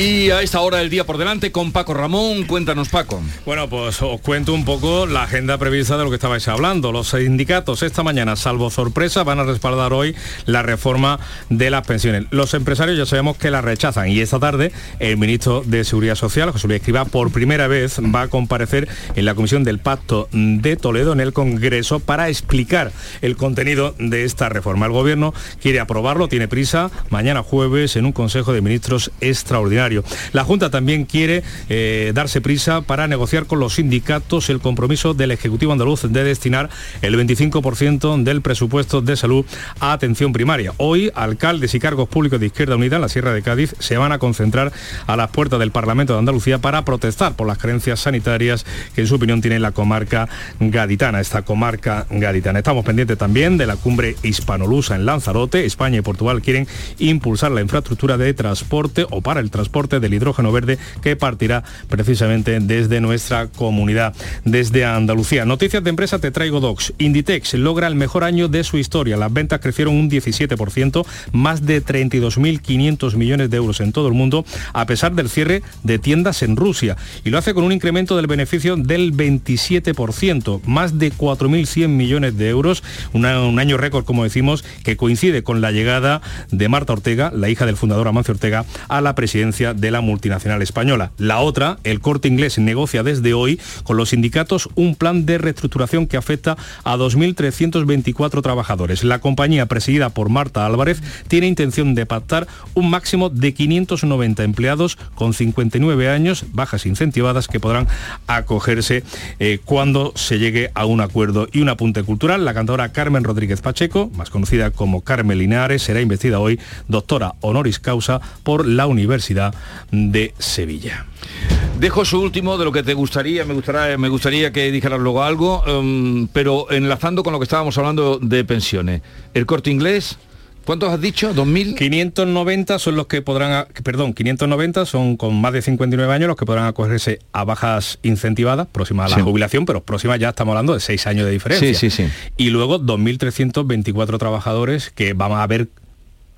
Y a esta hora del día por delante con Paco Ramón. Cuéntanos, Paco. Bueno, pues os cuento un poco la agenda prevista de lo que estabais hablando. Los sindicatos esta mañana, salvo sorpresa, van a respaldar hoy la reforma de las pensiones. Los empresarios ya sabemos que la rechazan y esta tarde el ministro de Seguridad Social, José Luis Escriba, por primera vez va a comparecer en la Comisión del Pacto de Toledo en el Congreso para explicar el contenido de esta reforma. El Gobierno quiere aprobarlo, tiene prisa, mañana jueves en un Consejo de Ministros extraordinario. La Junta también quiere eh, darse prisa para negociar con los sindicatos el compromiso del Ejecutivo andaluz de destinar el 25% del presupuesto de salud a atención primaria. Hoy, alcaldes y cargos públicos de Izquierda Unida en la Sierra de Cádiz se van a concentrar a las puertas del Parlamento de Andalucía para protestar por las creencias sanitarias que en su opinión tiene la comarca gaditana, esta comarca gaditana. Estamos pendientes también de la cumbre hispanolusa en Lanzarote. España y Portugal quieren impulsar la infraestructura de transporte o para el transporte del hidrógeno verde que partirá precisamente desde nuestra comunidad, desde Andalucía. Noticias de empresa te traigo Docs. Inditex logra el mejor año de su historia. Las ventas crecieron un 17%, más de 32.500 millones de euros en todo el mundo, a pesar del cierre de tiendas en Rusia. Y lo hace con un incremento del beneficio del 27%, más de 4.100 millones de euros, un año récord, como decimos, que coincide con la llegada de Marta Ortega, la hija del fundador Amancio Ortega, a la presidencia de la multinacional española. La otra, el corte inglés negocia desde hoy con los sindicatos un plan de reestructuración que afecta a 2.324 trabajadores. La compañía presidida por Marta Álvarez tiene intención de pactar un máximo de 590 empleados con 59 años, bajas incentivadas que podrán acogerse eh, cuando se llegue a un acuerdo. Y un apunte cultural, la cantadora Carmen Rodríguez Pacheco, más conocida como Carmen Linares, será investida hoy doctora honoris causa por la Universidad de Sevilla. Dejo su último de lo que te gustaría, me gustaría, me gustaría que dijeras luego algo, em, pero enlazando con lo que estábamos hablando de pensiones. El corte inglés, ¿Cuántos has dicho? ¿2000? 590 son los que podrán, perdón, 590 son con más de 59 años los que podrán acogerse a bajas incentivadas, próximas a la jubilación, pero próximas ya estamos hablando de 6 años de diferencia. Sí, sí, sí. Y luego 2.324 trabajadores que van a ver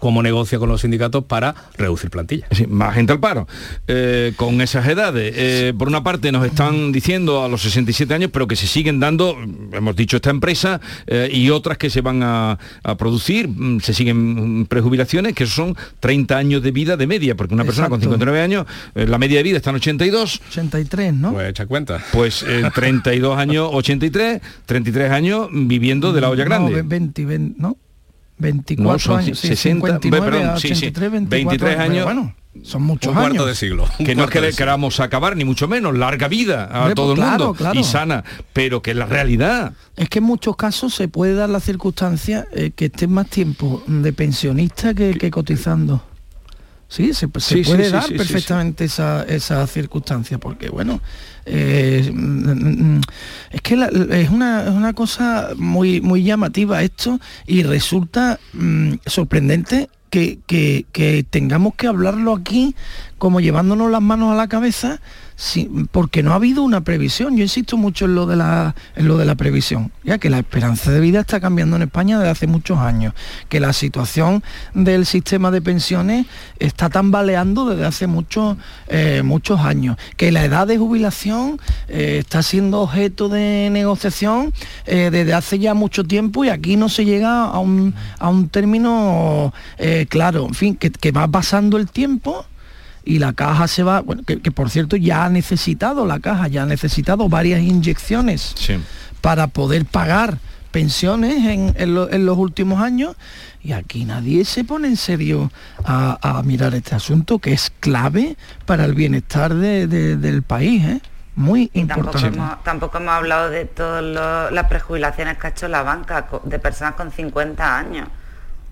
cómo negocia con los sindicatos para reducir plantilla. más gente al paro. Eh, con esas edades, eh, por una parte nos están diciendo a los 67 años, pero que se siguen dando, hemos dicho esta empresa, eh, y otras que se van a, producir, mm, se siguen prejubilaciones, que son 30 años de vida de media, porque una persona con 59 años, la media de vida está en 82. 83, ¿no? Pues echa cuenta. Pues 32 años 83, 33 años viviendo de la olla grande. No, 20, 20 ¿no? 24 años, 60, 23 años. Bueno, son muchos un cuarto años. de siglo. Que no es que queramos acabar, ni mucho menos, larga vida a todo el pues mundo y sana, pero que la realidad. Es que en muchos casos se puede dar la circunstancia eh, que estén más tiempo de pensionista que, cotizando. Sí, se, puede dar perfectamente esa, esa circunstancia, porque bueno, eh, mm, mm, es que es, una, cosa muy, muy llamativa esto y resulta mm, sorprendente que, que, tengamos que hablarlo aquí como llevándonos las manos a la cabeza porque no ha habido una previsión. Yo insisto mucho en lo, de la, en lo de la previsión, ya que la esperanza de vida está cambiando en España desde hace muchos años, que la situación del sistema de pensiones está tambaleando desde hace muchos, eh, muchos años, que la edad de jubilación eh, está siendo objeto de negociación eh, desde hace ya mucho tiempo y aquí no se llega a un, a un término claro, en fin, que va pasando el tiempo y la caja se va, bueno, que, por cierto ya ha necesitado la caja, ya ha necesitado varias inyecciones para poder pagar pensiones en, los últimos años y aquí nadie se pone en serio a, mirar este asunto que es clave para el bienestar del país. ¿eh? Muy importante. Tampoco hemos, hablado de todas las prejubilaciones que ha hecho la banca de personas con 50 años.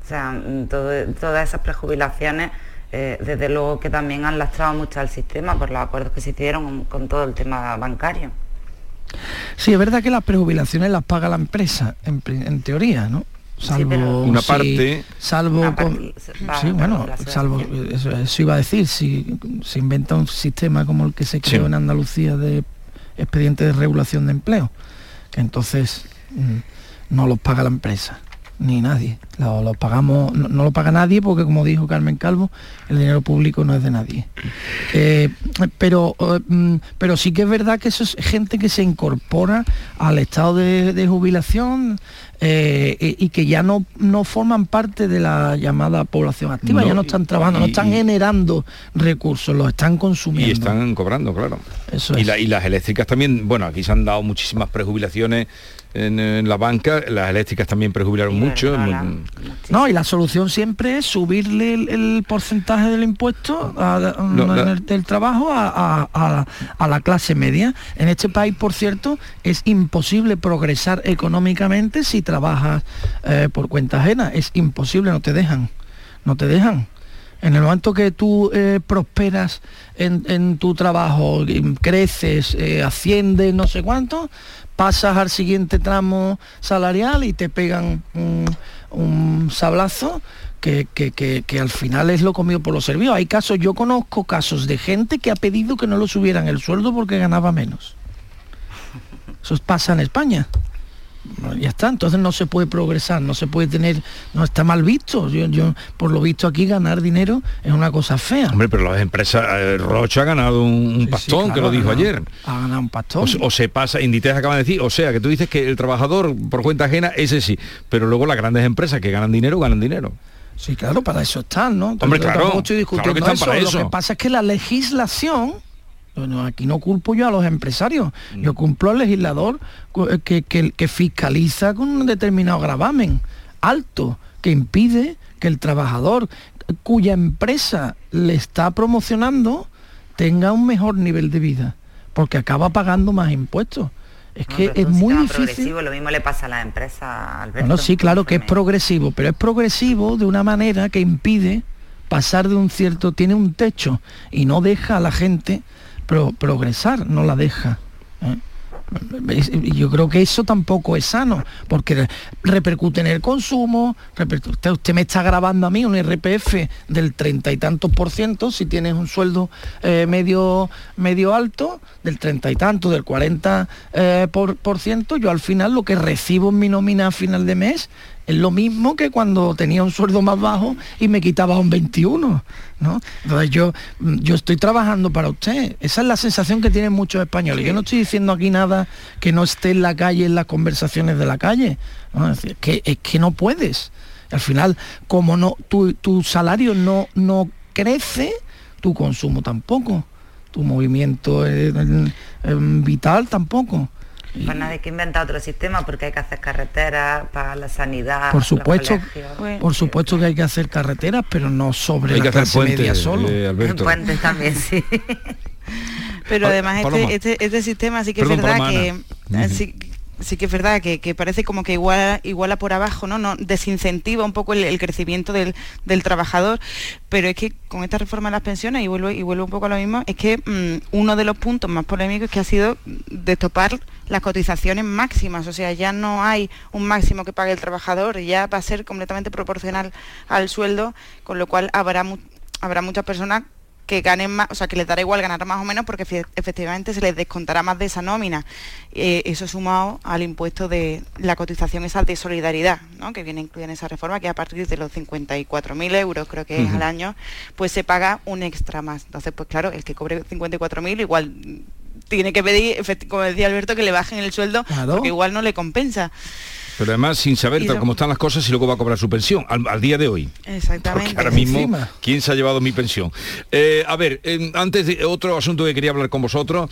O sea, mm, todas esas prejubilaciones eh, desde luego que también han lastrado mucho al sistema por los acuerdos que se hicieron con, todo el tema bancario. Sí, es verdad que las prejubilaciones las paga la empresa, en, teoría, ¿no? Salvo una parte salvo sí, bueno salvo eso, iba a decir si se inventa un sistema como el que se creó en Andalucía de expediente de regulación de empleo que entonces mm, no los paga la empresa ni nadie. Lo, pagamos, no, lo paga nadie porque como dijo Carmen Calvo, el dinero público no es de nadie. Eh, pero, eh, mm, pero sí que es verdad que eso es gente que se incorpora al estado de, jubilación eh, y que ya no, no forman parte de la llamada población activa, ya no están trabajando, no están generando recursos, los están consumiendo. Y están cobrando, claro. y, y las eléctricas también, bueno, aquí se han dado muchísimas prejubilaciones en, la banca, las eléctricas también prejubilaron mucho. no, y la solución siempre es subirle el, porcentaje del impuesto del trabajo a, la clase media. En este país, por cierto, es imposible progresar económicamente si trabajas eh, por cuenta ajena. Es imposible, no te dejan. No te dejan. En el momento que tú eh, prosperas en, tu trabajo, creces, eh, asciendes, no sé cuánto, pasas al siguiente tramo salarial y te pegan un, sablazo que, al final es lo comido por los servicios. Hay casos, yo conozco casos de gente que ha pedido que no lo subieran el sueldo porque ganaba menos. Eso pasa en España ya está, entonces no se puede progresar, no se puede tener, no está mal visto. Yo, yo por lo visto aquí ganar dinero es una cosa fea. Hombre, pero las empresas, eh, Rocha ha ganado un, pastón, que lo dijo ayer. Ha ganado un pastón. O, se pasa, Inditex acaba de decir, o sea, que tú dices que el trabajador por cuenta ajena, ese sí, pero luego las grandes empresas que ganan dinero, ganan dinero. Sí, claro, para eso están, ¿no? Hombre, claro, que están Para eso. Lo que pasa es que la legislación aquí no culpo yo a los empresarios, yo cumplo al legislador eh, que, fiscaliza con un determinado gravamen alto, que impide que el trabajador cuya empresa le está promocionando tenga un mejor nivel de vida, porque acaba pagando más impuestos. Es que es muy difícil. Lo mismo le pasa a la empresa, Alberto. Bueno, sí, claro que es progresivo, pero es progresivo de una manera que impide pasar de un cierto, tiene un techo y no deja a la gente progresar, no la deja. ¿eh? Yo creo que eso tampoco es sano, porque repercute en el consumo, usted, me está grabando a mí un RPF del treinta y tantos por ciento, si tienes un sueldo eh, medio, medio alto, del treinta y tanto, del 40 eh, por, por ciento, yo al final lo que recibo en mi nómina a final de mes es lo mismo que cuando tenía un sueldo más bajo y me quitaba un 21, ¿no? Entonces yo, yo estoy trabajando para usted. Esa es la sensación que tienen muchos españoles. Yo no estoy diciendo aquí nada que no esté en la calle, en las conversaciones de la calle. Es, decir, que, es que no puedes. Al final, como no, tu, tu salario no, no crece, tu consumo tampoco. Tu movimiento vital tampoco. Pues nadie que inventa otro sistema porque hay que hacer carreteras para la sanidad. Por supuesto, por supuesto que hay que hacer carreteras, pero no sobre la clase media solo. Eh, puentes también, sí. pero además este, este, este, sistema sí que es verdad que sí que es verdad que, parece como que iguala, iguala por abajo, ¿no? no desincentiva un poco el, crecimiento del, trabajador, pero es que con esta reforma de las pensiones, y vuelvo, y vuelvo un poco a lo mismo, es que mm, uno de los puntos más polémicos que ha sido de topar las cotizaciones máximas, o sea, ya no hay un máximo que pague el trabajador, ya va a ser completamente proporcional al sueldo, con lo cual habrá, habrá muchas personas que ganen más, o sea, que les dará igual ganar más o menos porque efectivamente se les descontará más de esa nómina. Eh, eso sumado al impuesto de la cotización esa de solidaridad, ¿no? que viene incluida en esa reforma, que a partir de los 54.000 euros, creo que es al año, pues se paga un extra más. Entonces, pues claro, el que cobre 54.000 igual tiene que pedir, como decía Alberto, que le bajen el sueldo, porque igual no le compensa. Pero además sin saber cómo están las cosas y luego va a cobrar su pensión, al, día de hoy. Exactamente. ahora mismo, ¿quién se ha llevado mi pensión? Eh, a ver, antes de otro asunto que quería hablar con vosotros,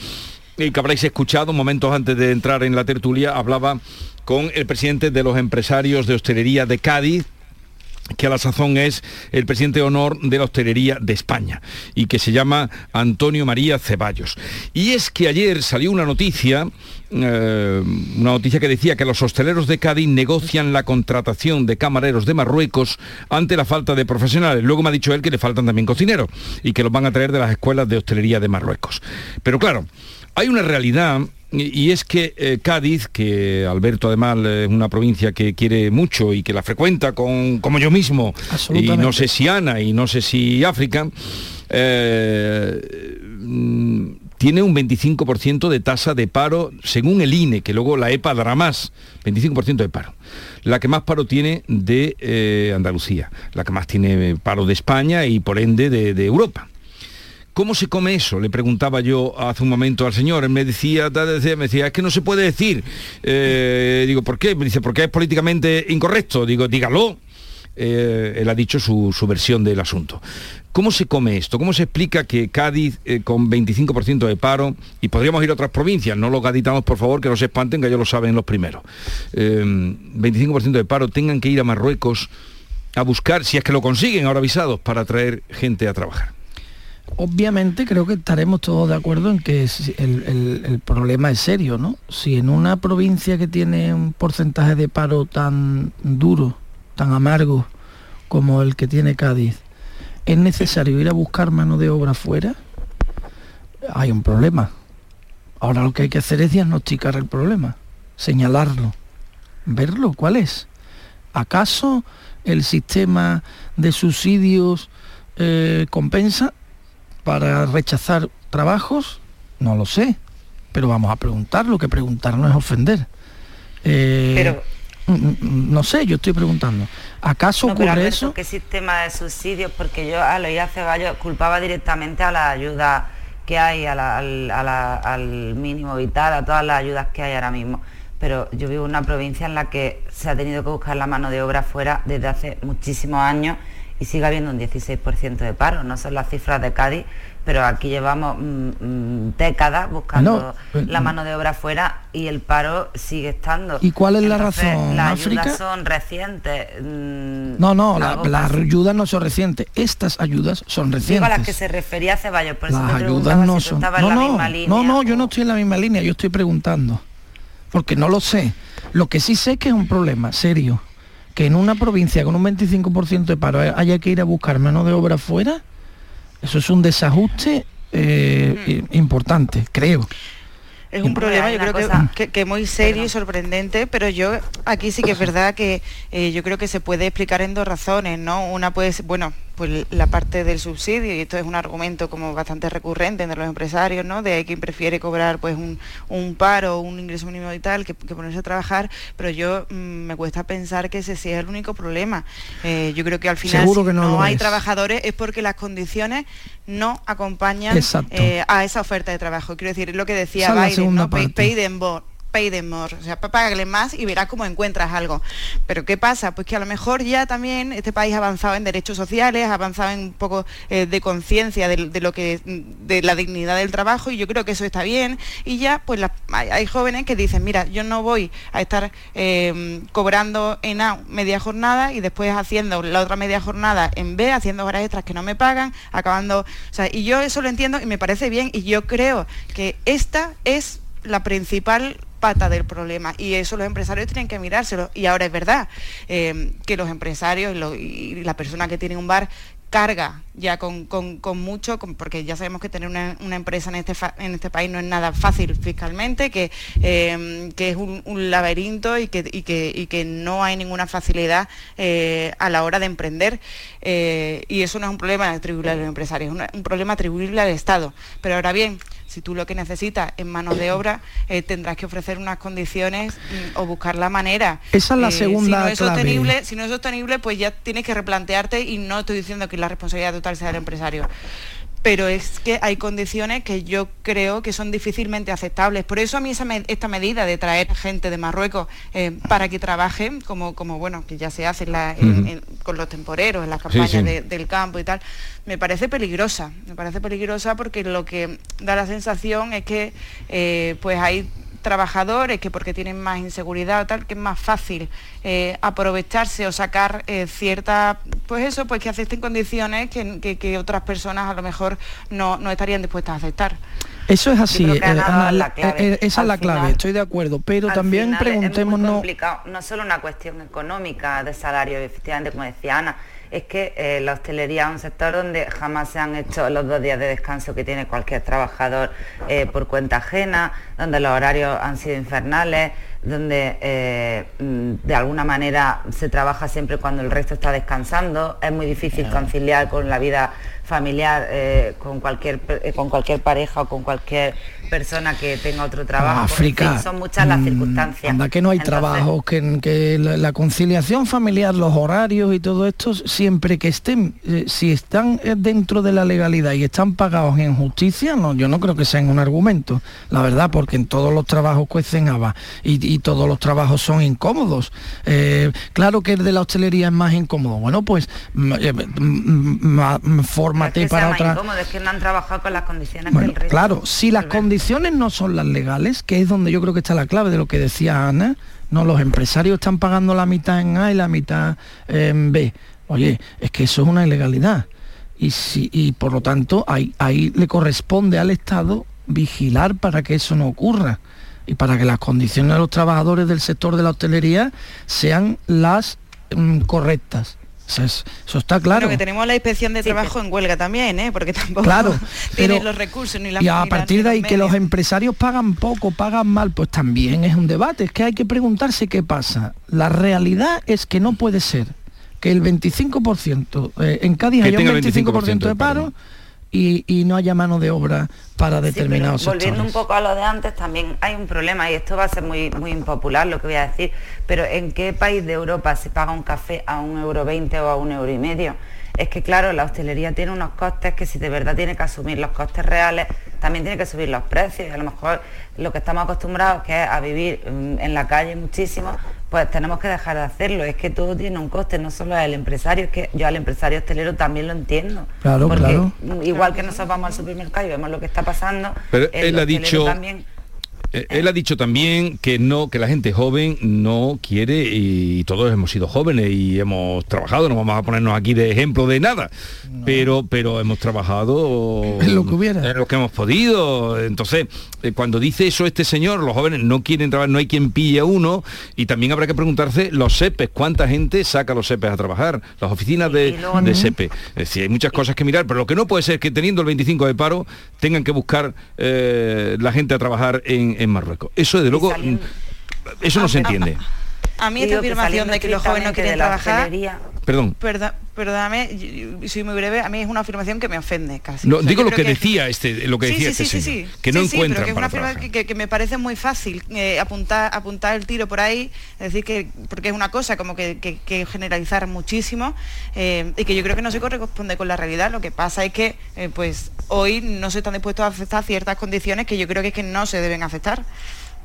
y que habréis escuchado momentos antes de entrar en la tertulia, hablaba con el presidente de los empresarios de hostelería de Cádiz, que a la sazón es el presidente de honor de la hostelería de España y que se llama Antonio María Ceballos. Y es que ayer salió una noticia, eh, una noticia que decía que los hosteleros de Cádiz negocian la contratación de camareros de Marruecos ante la falta de profesionales. Luego me ha dicho él que le faltan también cocineros y que los van a traer de las escuelas de hostelería de Marruecos. Pero claro, hay una realidad y es que eh, Cádiz, que Alberto además es una provincia que quiere mucho y que la frecuenta con, como yo mismo, y no sé si Ana y no sé si África, eh, tiene un 25% de tasa de paro, según el INE, que luego la EPA dará más, 25% de paro. La que más paro tiene de eh, Andalucía, la que más tiene paro de España y por ende de, Europa. ¿Cómo se come eso? Le preguntaba yo hace un momento al señor. Él me decía, me decía, es que no se puede decir. Eh, digo, ¿por qué? Me dice, porque es políticamente incorrecto. Digo, dígalo. Eh, él ha dicho su, versión del asunto. ¿Cómo se come esto? ¿Cómo se explica que Cádiz, eh, con 25% de paro, y podríamos ir a otras provincias, no los gaditamos por favor, que no se espanten, que ellos lo saben los primeros, 25% eh, de paro, tengan que ir a Marruecos a buscar, si es que lo consiguen ahora avisados, para traer gente a trabajar? Obviamente creo que estaremos todos de acuerdo en que el, el, problema es serio, ¿no? Si en una provincia que tiene un porcentaje de paro tan duro, tan amargo como el que tiene Cádiz, es necesario ir a buscar mano de obra fuera, hay un problema. Ahora lo que hay que hacer es diagnosticar el problema, señalarlo, verlo, ¿cuál es? ¿Acaso el sistema de subsidios eh, compensa para rechazar trabajos? No lo sé, pero vamos a preguntar, lo que preguntar no es ofender. Eh, pero Mm, mm, mm, no sé, yo estoy preguntando. ¿Acaso ocurre eso? ¿Qué sistema de subsidios? Porque yo a lo a Ceballos culpaba directamente a la ayuda que hay, al, mínimo vital, a todas las ayudas que hay ahora mismo. Pero yo vivo en una provincia en la que se ha tenido que buscar la mano de obra fuera desde hace muchísimos años y sigue habiendo un 16% de paro. No son las cifras de Cádiz, pero aquí llevamos mm, mm, décadas buscando eh, la mano de obra fuera y el paro sigue estando. ¿Y cuál es la razón? Las ayudas son recientes. Mm, no, no, las ayudas no son recientes. Estas ayudas son recientes. a las que se refería Ceballos, por las ayudas no son. no, no, no, no, yo no estoy en la misma línea, yo estoy preguntando. Porque no lo sé. Lo que sí sé que es un problema serio. Que en una provincia con un 25% de paro haya que ir a buscar mano de obra fuera, eso es un desajuste eh, importante, creo. Es un problema, yo creo que, que, muy serio y sorprendente, pero yo aquí sí que es verdad que eh, yo creo que se puede explicar en dos razones, ¿no? Una puede ser, bueno, pues la parte del subsidio, y esto es un argumento como bastante recurrente entre los empresarios, ¿no? De quien prefiere cobrar pues un, un paro, un ingreso mínimo y tal, que, ponerse a trabajar, pero yo mm, me cuesta pensar que ese sea el único problema. Eh, yo creo que al final si no, hay trabajadores es porque las condiciones no acompañan eh, a esa oferta de trabajo. Quiero decir, lo que decía Biden, ¿no? Pay, pay pay more, o sea, págale más y verás cómo encuentras algo. Pero ¿qué pasa? Pues que a lo mejor ya también este país ha avanzado en derechos sociales, ha avanzado en un poco eh, de conciencia de, lo que de la dignidad del trabajo y yo creo que eso está bien y ya pues hay, jóvenes que dicen, mira, yo no voy a estar eh, cobrando en A media jornada y después haciendo la otra media jornada en B, haciendo horas extras que no me pagan, acabando, o sea, y yo eso lo entiendo y me parece bien y yo creo que esta es la principal pata del problema y eso los empresarios tienen que mirárselo y ahora es verdad eh, que los empresarios y la persona que tiene un bar carga ya con, mucho, porque ya sabemos que tener una, empresa en este, en este país no es nada fácil fiscalmente, que, eh, que es un, laberinto y que, y que, no hay ninguna facilidad eh, a la hora de emprender. y eso no es un problema atribuible a los empresarios, es un problema atribuible al Estado. Pero ahora bien, si tú lo que necesitas es mano de obra, eh, tendrás que ofrecer unas condiciones mm, o buscar la manera. Esa es la segunda si no es clave. Sostenible, si no es sostenible, pues ya tienes que replantearte y no estoy diciendo que la responsabilidad total sea del empresario pero es que hay condiciones que yo creo que son difícilmente aceptables. Por eso a mí esta medida de traer gente de Marruecos eh, para que trabajen, como, como bueno, que ya se hace con los temporeros, en las campañas del campo y tal, me parece peligrosa. Me parece peligrosa porque lo que da la sensación es que eh, pues hay trabajadores que porque tienen más inseguridad o tal, que es más fácil eh, aprovecharse o sacar eh, cierta, pues eso, pues que acepten condiciones que, otras personas a lo mejor no, estarían dispuestas a aceptar. Eso es así, eh, esa es la clave, estoy de acuerdo, pero también preguntémonos... no solo una cuestión económica de salario, efectivamente, como decía Ana, es que eh, la hostelería es un sector donde jamás se han hecho los dos días de descanso que tiene cualquier trabajador eh, por cuenta ajena, donde los horarios han sido infernales, donde eh, mm, de alguna manera se trabaja siempre cuando el resto está descansando, es muy difícil conciliar con la vida familiar con cualquier con cualquier pareja o con cualquier persona que tenga otro trabajo. África. son muchas las mm, circunstancias. Anda que no hay trabajo, que, que la, conciliación familiar, los horarios y todo esto, siempre que estén, eh, si están dentro de la legalidad y están pagados en justicia, no, yo no creo que sean un argumento, la verdad, porque en todos los trabajos cuecen habas y, y todos los trabajos son incómodos. claro que el de la hostelería es más incómodo. Bueno, pues mm, mm, forma para otra. es que no han trabajado con las condiciones Claro, si las condiciones no son las legales, que es donde yo creo que está la clave de lo que decía Ana, no, los empresarios están pagando la mitad en A y la mitad en B. Oye, es que eso es una ilegalidad. Y, si, y por lo tanto ahí, ahí le corresponde al Estado vigilar para que eso no ocurra y para que las condiciones de los trabajadores del sector de la hostelería sean las mm, correctas. Eso, está claro. Pero que tenemos la inspección de trabajo en huelga también, ¿eh? porque tampoco claro, tienen los recursos ni la Y a partir de ahí que los empresarios pagan poco, pagan mal, pues también es un debate. Es que hay que preguntarse qué pasa. La realidad es que no puede ser que el 25%, eh, en Cádiz haya un 25%, de paro y, no haya mano de obra para determinados sí, Volviendo un poco a lo de antes, también hay un problema, y esto va a ser muy, muy impopular lo que voy a decir, pero ¿en qué país de Europa se paga un café a un euro veinte o a un euro y medio? Es que claro, la hostelería tiene unos costes que si de verdad tiene que asumir los costes reales, también tiene que subir los precios. Y a lo mejor lo que estamos acostumbrados, que es a vivir mm, en la calle muchísimo, pues tenemos que dejar de hacerlo. Es que todo tiene un coste, no solo el empresario, es que yo al empresario hostelero también lo entiendo. Claro, claro. Igual que nosotros vamos al supermercado y vemos lo que está pasando. Pero él ha dicho... También, él ha dicho también que no, que la gente joven no quiere, y todos hemos sido jóvenes y hemos trabajado, no vamos a ponernos aquí de ejemplo de nada, pero, pero hemos trabajado en lo que hubiera. En lo que hemos podido. Entonces, eh, cuando dice eso este señor, los jóvenes no quieren trabajar, no hay quien pille a uno, y también habrá que preguntarse los SEPES, cuánta gente saca los SEPES a trabajar, las oficinas de, de SEPE. Es decir, hay muchas cosas que mirar, pero lo que no puede ser que teniendo el 25 de paro tengan que buscar eh, la gente a trabajar en, en Marruecos. Eso, de luego, mm, eso no se entiende. A mí esta afirmación de que los jóvenes no quieren trabajar... Perdón. perdóname, soy muy breve, a mí es una afirmación que me ofende casi. No, digo lo que, decía este, lo que decía este señor, que no encuentra que es una afirmación que, me parece muy fácil eh, apuntar, apuntar el tiro por ahí, es decir, que porque es una cosa como que, generalizar muchísimo eh, y que yo creo que no se corresponde con la realidad. Lo que pasa es que eh, pues hoy no se están dispuestos a aceptar ciertas condiciones que yo creo que, es que no se deben aceptar.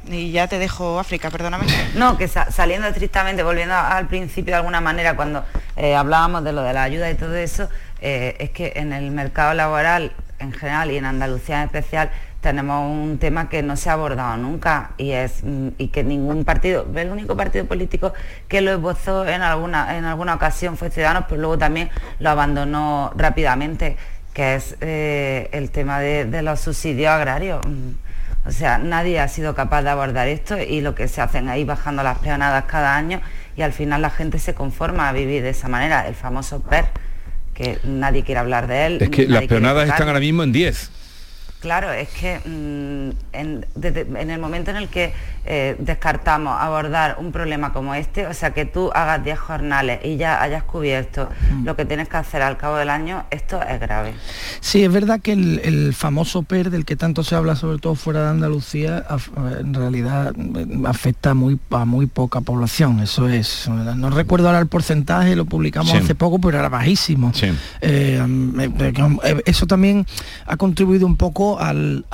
Y ya te dejo África, perdóname. No, que saliendo estrictamente, volviendo al principio de alguna manera, cuando eh, hablábamos de lo de la ayuda y todo eso, eh, es que en el mercado laboral en general y en Andalucía en especial tenemos un tema que no se ha abordado nunca y es mm, y que ningún partido, el único partido político que lo esbozó en alguna, en alguna ocasión fue Ciudadanos, pero luego también lo abandonó rápidamente, que es eh, el tema de, los subsidios agrarios o sea, nadie ha sido capaz de abordar esto y lo que se hacen ahí bajando las peonadas cada año y al final la gente se conforma a vivir de esa manera. El famoso PER, que nadie quiere hablar de él. Es que las peonadas están ahora mismo en 10. Claro, es que mm, en, el momento en el que eh, descartamos abordar un problema como este, o sea, que tú hagas 10 jornales y ya hayas cubierto mm. lo que tienes que hacer al cabo del año, esto es grave. Sí, es verdad que el, famoso PER del que tanto se habla, sobre todo fuera de Andalucía, en realidad eh, afecta muy, a muy poca población, eso es. No recuerdo ahora el porcentaje, lo publicamos hace poco, pero era bajísimo. Eh, eso también ha contribuido un poco al,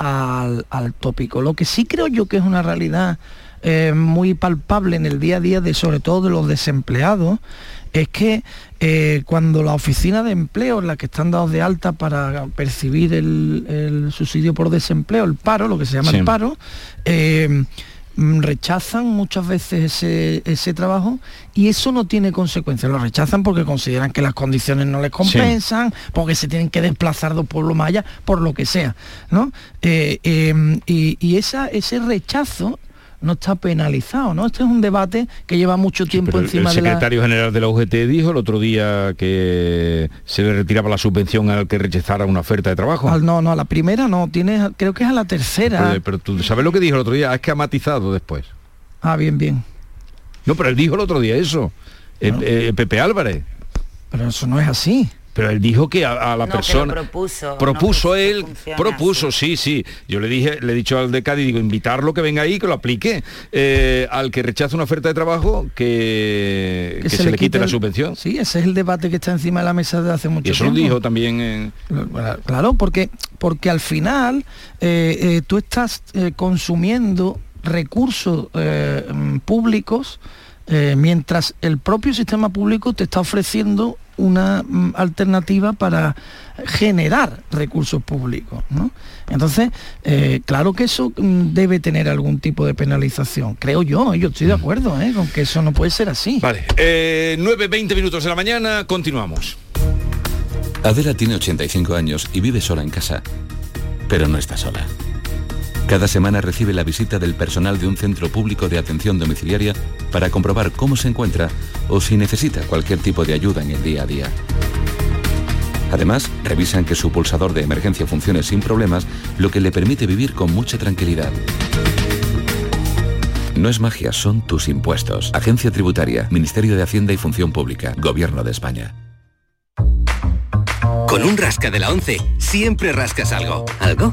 tópico. Lo que sí creo yo que es una realidad eh, muy palpable en el día a día de sobre todo de los desempleados es que eh, cuando la oficina de empleo en la que están dados de alta para percibir el, subsidio por desempleo, el paro, lo que se llama el paro, eh, rechazan muchas veces ese, trabajo y eso no tiene consecuencias. Lo rechazan porque consideran que las condiciones no les compensan, porque se tienen que desplazar dos pueblos más allá, por lo que sea. ¿no? Eh, em, y, y esa, ese rechazo no está penalizado, ¿no? Este es un debate que lleva mucho tiempo encima de El secretario general de la UGT dijo el otro día que se le retiraba la subvención al que rechazara una oferta de trabajo. no, no, a la primera no, tiene, creo que es a la tercera. Pero, tú sabes lo que dijo el otro día, es que ha matizado después. Ah, bien, bien. No, pero él dijo el otro día eso, eh, Pepe Álvarez. Pero eso no es así pero él dijo que a, la persona propuso, propuso él, propuso, sí, sí. Yo le dije, le he dicho al de Cádiz, digo, invitarlo que venga ahí, que lo aplique. Eh, al que rechaza una oferta de trabajo, que, se, le quite, la subvención. Sí, ese es el debate que está encima de la mesa de hace mucho tiempo. eso lo dijo también. Claro, porque, porque al final eh, eh, tú estás consumiendo recursos públicos mientras el propio sistema público te está ofreciendo una mm, alternativa para generar recursos públicos. Entonces, eh, claro que eso mm, debe tener algún tipo de penalización, creo yo, yo estoy de acuerdo ¿eh? con que eso no puede ser así. Vale, eh, 9, 20 minutos de la mañana, continuamos. Adela tiene 85 años y vive sola en casa, pero no está sola. Cada semana recibe la visita del personal de un centro público de atención domiciliaria para comprobar cómo se encuentra o si necesita cualquier tipo de ayuda en el día a día. Además, revisan que su pulsador de emergencia funcione sin problemas, lo que le permite vivir con mucha tranquilidad. No es magia, son tus impuestos. Agencia Tributaria, Ministerio de Hacienda y Función Pública, Gobierno de España. Con un rasca de la 11, siempre rascas algo. ¿Algo?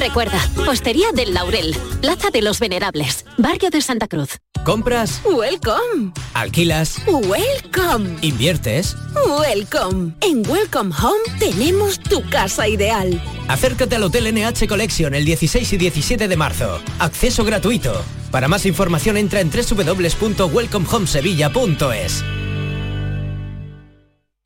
Recuerda, Postería del Laurel, Plaza de los Venerables, Barrio de Santa Cruz. ¿Compras? Welcome. ¿Alquilas? Welcome. ¿Inviertes? Welcome. En Welcome Home tenemos tu casa ideal. Acércate al Hotel NH Collection el 16 y 17 de marzo. Acceso gratuito. Para más información entra en www.welcomehomesevilla.es.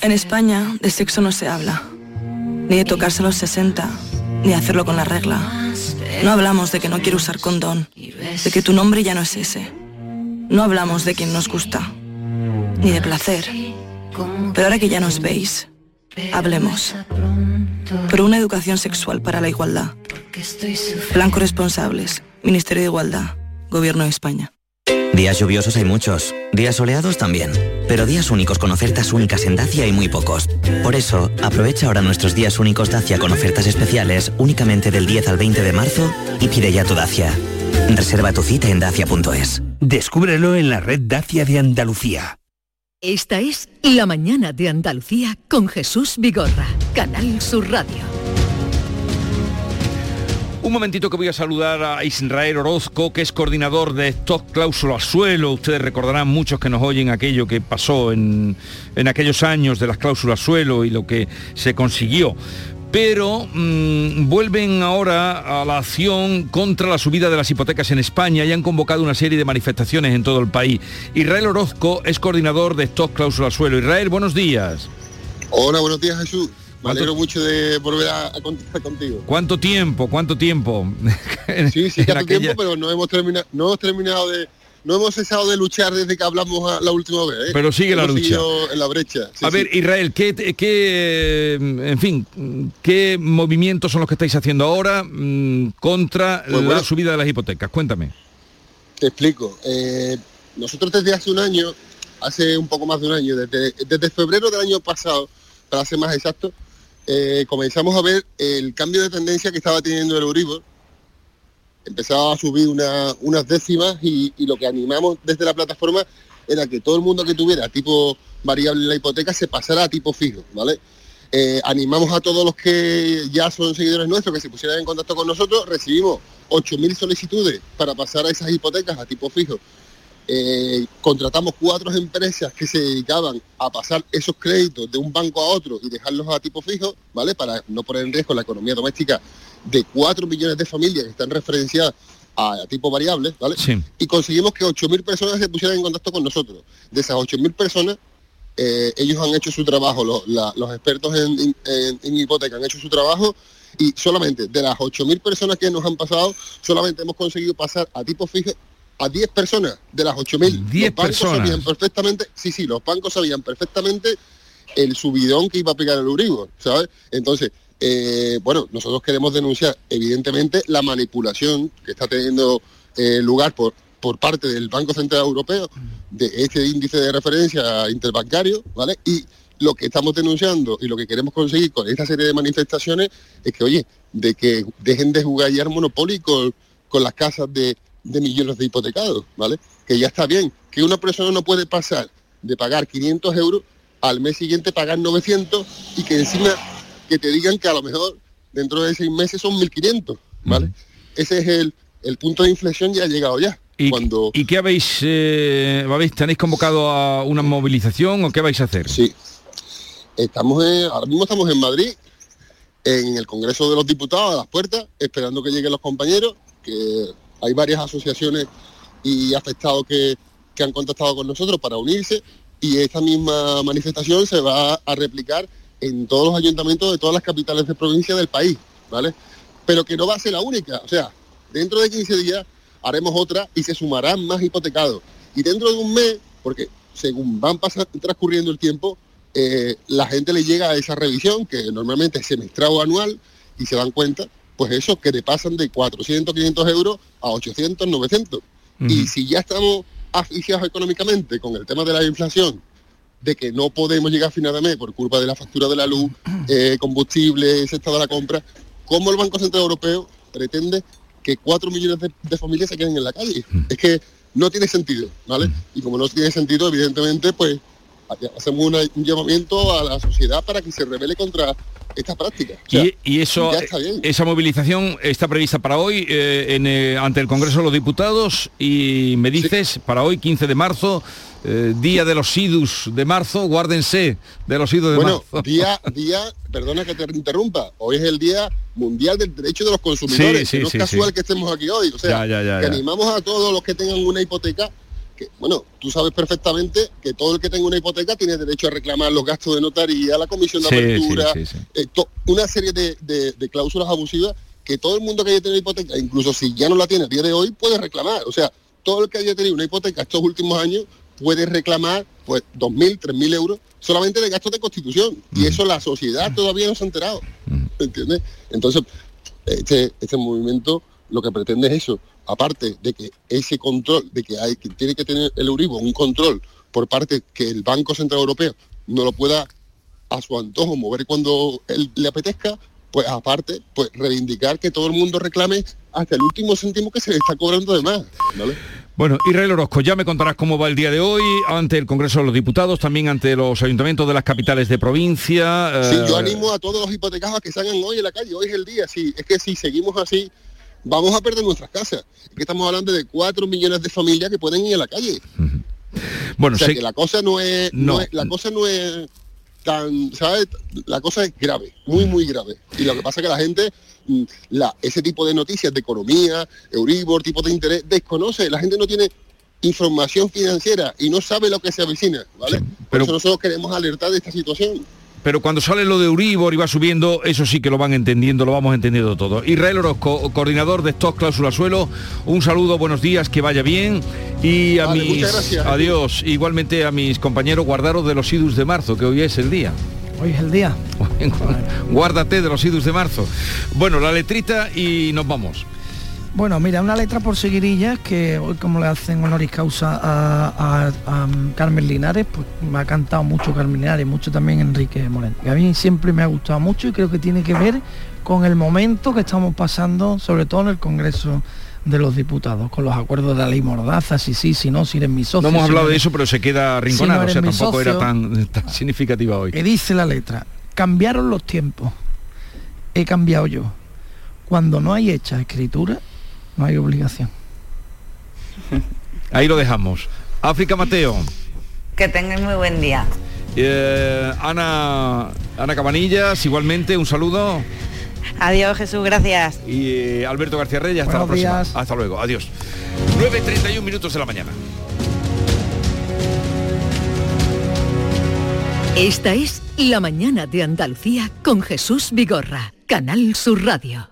En España de sexo no se habla, ni de tocarse los 60, ni hacerlo con la regla. No hablamos de que no quiero usar condón, de que tu nombre ya no es ese. No hablamos de quien nos gusta, ni de placer. Pero ahora que ya nos veis, hablemos. Por una educación sexual para la igualdad. Plan responsables, Ministerio de Igualdad, Gobierno de España. Días lluviosos hay muchos, días soleados también, pero días únicos con ofertas únicas en Dacia hay muy pocos. Por eso, aprovecha ahora nuestros días únicos Dacia con ofertas especiales únicamente del 10 al 20 de marzo y pide ya tu Dacia. Reserva tu cita en dacia.es. Descúbrelo en la red Dacia de Andalucía. Esta es La mañana de Andalucía con Jesús Vigorra, Canal Sur Radio. Un momentito que voy a saludar a Israel Orozco, que es coordinador de Stock Cláusula Suelo. Ustedes recordarán muchos que nos oyen aquello que pasó en, aquellos años de las cláusulas suelo y lo que se consiguió pero mm, vuelven ahora a la acción contra la subida de las hipotecas en España y han convocado una serie de manifestaciones en todo el país. Israel Orozco es coordinador de Stock Cláusula Suelo. Israel, buenos días. Hola, buenos días Jesús. Me alegro mucho de volver a, contactar contigo. ¿Cuánto tiempo? ¿Cuánto tiempo? sí, sí, tanto tiempo, pero no hemos terminado, no hemos terminado de, no hemos cesado de luchar desde que hablamos la última vez. ¿eh? Pero sigue la lucha. En la brecha. a ver, Israel, ¿qué, ¿qué, en fin, qué movimientos son los que estáis haciendo ahora mm, contra pues la subida de las hipotecas? Cuéntame. Te explico. Eh, nosotros desde hace un año, hace un poco más de un año, desde, desde febrero del año pasado, para ser más exacto, eh, comenzamos a ver el cambio de tendencia que estaba teniendo el Euribor. Empezaba a subir unas décimas y, lo que animamos desde la plataforma era que todo el mundo que tuviera tipo variable en la hipoteca se pasara a tipo fijo, ¿vale? Eh, animamos a todos los que ya son seguidores nuestros que se pusieran en contacto con nosotros. Recibimos 8.000 solicitudes para pasar a esas hipotecas a tipo fijo eh, contratamos cuatro empresas que se dedicaban a pasar esos créditos de un banco a otro y dejarlos a tipo fijo, ¿vale? Para no poner en riesgo la economía doméstica de cuatro millones de familias que están referenciadas a, tipo variable, ¿vale? Y conseguimos que 8.000 personas se pusieran en contacto con nosotros. De esas 8.000 personas, eh, ellos han hecho su trabajo, los, expertos en, en, hipoteca han hecho su trabajo y solamente de las 8.000 personas que nos han pasado, solamente hemos conseguido pasar a tipo fijo a 10 personas de las 8.000. 10 personas. Sabían perfectamente, sí, sí, los bancos sabían perfectamente el subidón que iba a pegar el Uribor, ¿sabes? Entonces, eh, bueno, nosotros queremos denunciar, evidentemente, la manipulación que está teniendo eh, lugar por, por parte del Banco Central Europeo de este índice de referencia interbancario, ¿vale? Y lo que estamos denunciando y lo que queremos conseguir con esta serie de manifestaciones es que, oye, de que dejen de jugar ya monopolio con las casas de, de millones de hipotecados, ¿vale? Que ya está bien, que una persona no puede pasar de pagar 500 euros al mes siguiente pagar 900 y que encima que te digan que a lo mejor dentro de seis meses son 1.500, ¿vale? Ese es el, el punto de inflexión ya ha llegado ya. ¿Y, cuando... ¿y qué habéis, eh, habéis, tenéis convocado a una movilización o qué vais a hacer? Sí, estamos ahora mismo estamos en Madrid, en el Congreso de los Diputados, a las puertas, esperando que lleguen los compañeros, que hay varias asociaciones y afectados que, han contactado con nosotros para unirse y esta misma manifestación se va a replicar en todos los ayuntamientos de todas las capitales de provincia del país, ¿vale? Pero que no va a ser la única, o sea, dentro de 15 días haremos otra y se sumarán más hipotecados. Y dentro de un mes, porque según van transcurriendo el tiempo, eh, la gente le llega a esa revisión, que normalmente es semestral o anual, y se dan cuenta pues eso, que te pasan de 400, 500 euros a 800, 900. Y si ya estamos asfixiados económicamente con el tema de la inflación, de que no podemos llegar a final de mes por culpa de la factura de la luz, eh, combustible, ese estado de la compra, ¿cómo el Banco Central Europeo pretende que 4 millones de, familias se queden en la calle? Es que no tiene sentido, ¿vale? Y como no tiene sentido, evidentemente, pues hacemos un llamamiento a la sociedad para que se revele contra esta práctica. y, eso, esa movilización está prevista para hoy eh, en, eh, ante el Congreso de los Diputados y me dices para hoy 15 de marzo. Eh, día de los idus de marzo, guárdense de los idus de marzo. Bueno, día, día, perdona que te interrumpa, hoy es el Día Mundial del Derecho de los Consumidores, no es casual que estemos aquí hoy, o sea, que animamos a todos los que tengan una hipoteca bueno, tú sabes perfectamente que todo el que tenga una hipoteca tiene derecho a reclamar los gastos de notaría, la comisión de apertura, eh, una serie de, cláusulas abusivas que todo el mundo que haya tenido hipoteca, incluso si ya no la tiene a día de hoy, puede reclamar. O sea, todo el que haya tenido una hipoteca estos últimos años puede reclamar pues 2.000, 3.000 euros solamente de gastos de constitución. Y eso la sociedad todavía no se ha enterado. ¿Entiendes? Entonces, este, este movimiento lo que pretende es eso, aparte de que ese control, de que, hay, que tiene que tener el Euribor un control por parte que el Banco Central Europeo no lo pueda a su antojo mover cuando él le apetezca, pues aparte, pues reivindicar que todo el mundo reclame hasta el último céntimo que se le está cobrando de más. Bueno, Israel Orozco, ya me contarás cómo va el día de hoy ante el Congreso de los Diputados, también ante los ayuntamientos de las capitales de provincia. Sí, yo eh, animo a todos los hipotecados a que salgan hoy en la calle, hoy es el día, sí, es que si seguimos así, vamos a perder nuestras casas. Es que estamos hablando de cuatro millones de familias que pueden ir a la calle. Bueno, o sea, que la cosa no es, no es, la cosa no es tan, ¿sabes? La cosa es grave, muy, muy grave. Y lo que pasa es que la gente, mm, la, ese tipo de noticias de economía, Euribor, tipo de interés, desconoce, la gente no tiene información financiera y no sabe lo que se avecina, ¿vale? pero, Por eso nosotros queremos alertar de esta situación pero cuando sale lo de Euribor y va subiendo, eso sí que lo van entendiendo, lo vamos entendiendo todo. Israel Orozco, coordinador de Stock Cláusula Suelo, un saludo, buenos días, que vaya bien. Y a mis... Adiós. Igualmente a mis compañeros guardaros de los idus de marzo, que hoy es el día. Hoy es el día. Guárdate de los idus de marzo. Bueno, la letrita y nos vamos. Bueno, mira, una letra por seguirillas que hoy como le hacen honoris causa a, Carmen Linares, pues me ha cantado mucho Carmen Linares, mucho también Enrique Moreno. a mí siempre me ha gustado mucho y creo que tiene que ver con el momento que estamos pasando, sobre todo en el Congreso de los diputados, con los acuerdos de la ley Mordaza, si sí, si no, si eres mi socio. No hemos hablado de eso, pero se queda rinconado, o sea, tampoco era tan, tan significativa hoy. Que dice la letra, cambiaron los tiempos, he cambiado yo. Cuando no hay hecha escritura, no hay obligación. Ahí lo dejamos. África Mateo. Que tengan muy buen día. Eh, Ana, Ana Cabanillas, igualmente, un saludo. Adiós Jesús, gracias. Y eh, Alberto García Reyes, hasta la próxima. Hasta luego, adiós. 9.31 minutos de la mañana. Esta es La Mañana de Andalucía con Jesús Vigorra, Canal Sur Radio.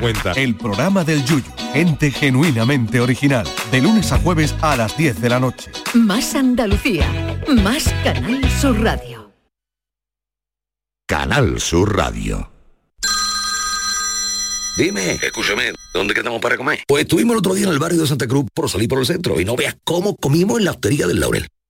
cuenta. El programa del Yuyu, ente genuinamente original, de lunes a jueves a las 10 de la noche. Más Andalucía, más Canal Sur Radio. Canal Sur Radio. Dime, escúchame, ¿dónde quedamos para comer? Pues estuvimos el otro día en el barrio de Santa Cruz por salir por el centro y no veas cómo comimos en la hostería del Laurel.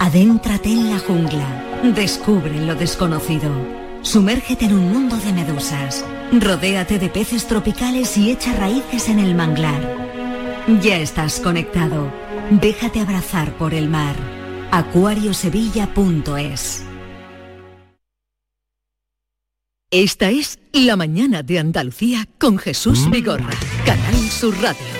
Adéntrate en la jungla. Descubre lo desconocido. Sumérgete en un mundo de medusas. Rodéate de peces tropicales y echa raíces en el manglar. Ya estás conectado. Déjate abrazar por el mar. Acuariosevilla.es Esta es La Mañana de Andalucía con Jesús Vigorra, Canal Sur Radio.